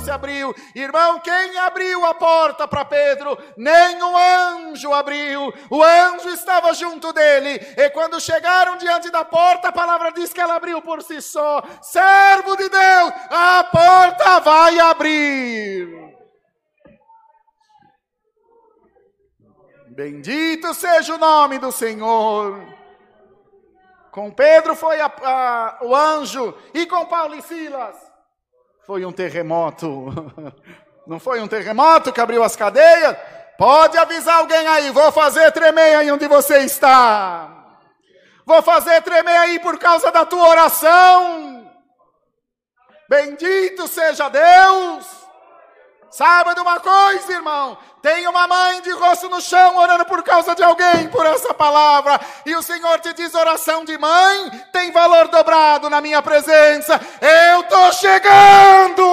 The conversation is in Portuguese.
se abriu. Irmão, quem abriu a porta para Pedro? Nem o anjo abriu. O anjo estava junto dele. E quando chegaram diante da porta, a palavra diz que ela abriu por si só. Servo de Deus, a porta vai abrir. Bendito seja o nome do Senhor. Com Pedro foi a, a, o anjo, e com Paulo e Silas foi um terremoto. Não foi um terremoto que abriu as cadeias? Pode avisar alguém aí, vou fazer tremer aí onde você está. Vou fazer tremer aí por causa da tua oração. Bendito seja Deus. Sabe de uma coisa, irmão? Tem uma mãe de rosto no chão orando por causa de alguém por essa palavra. E o Senhor te diz: oração de mãe tem valor dobrado na minha presença. Eu estou chegando.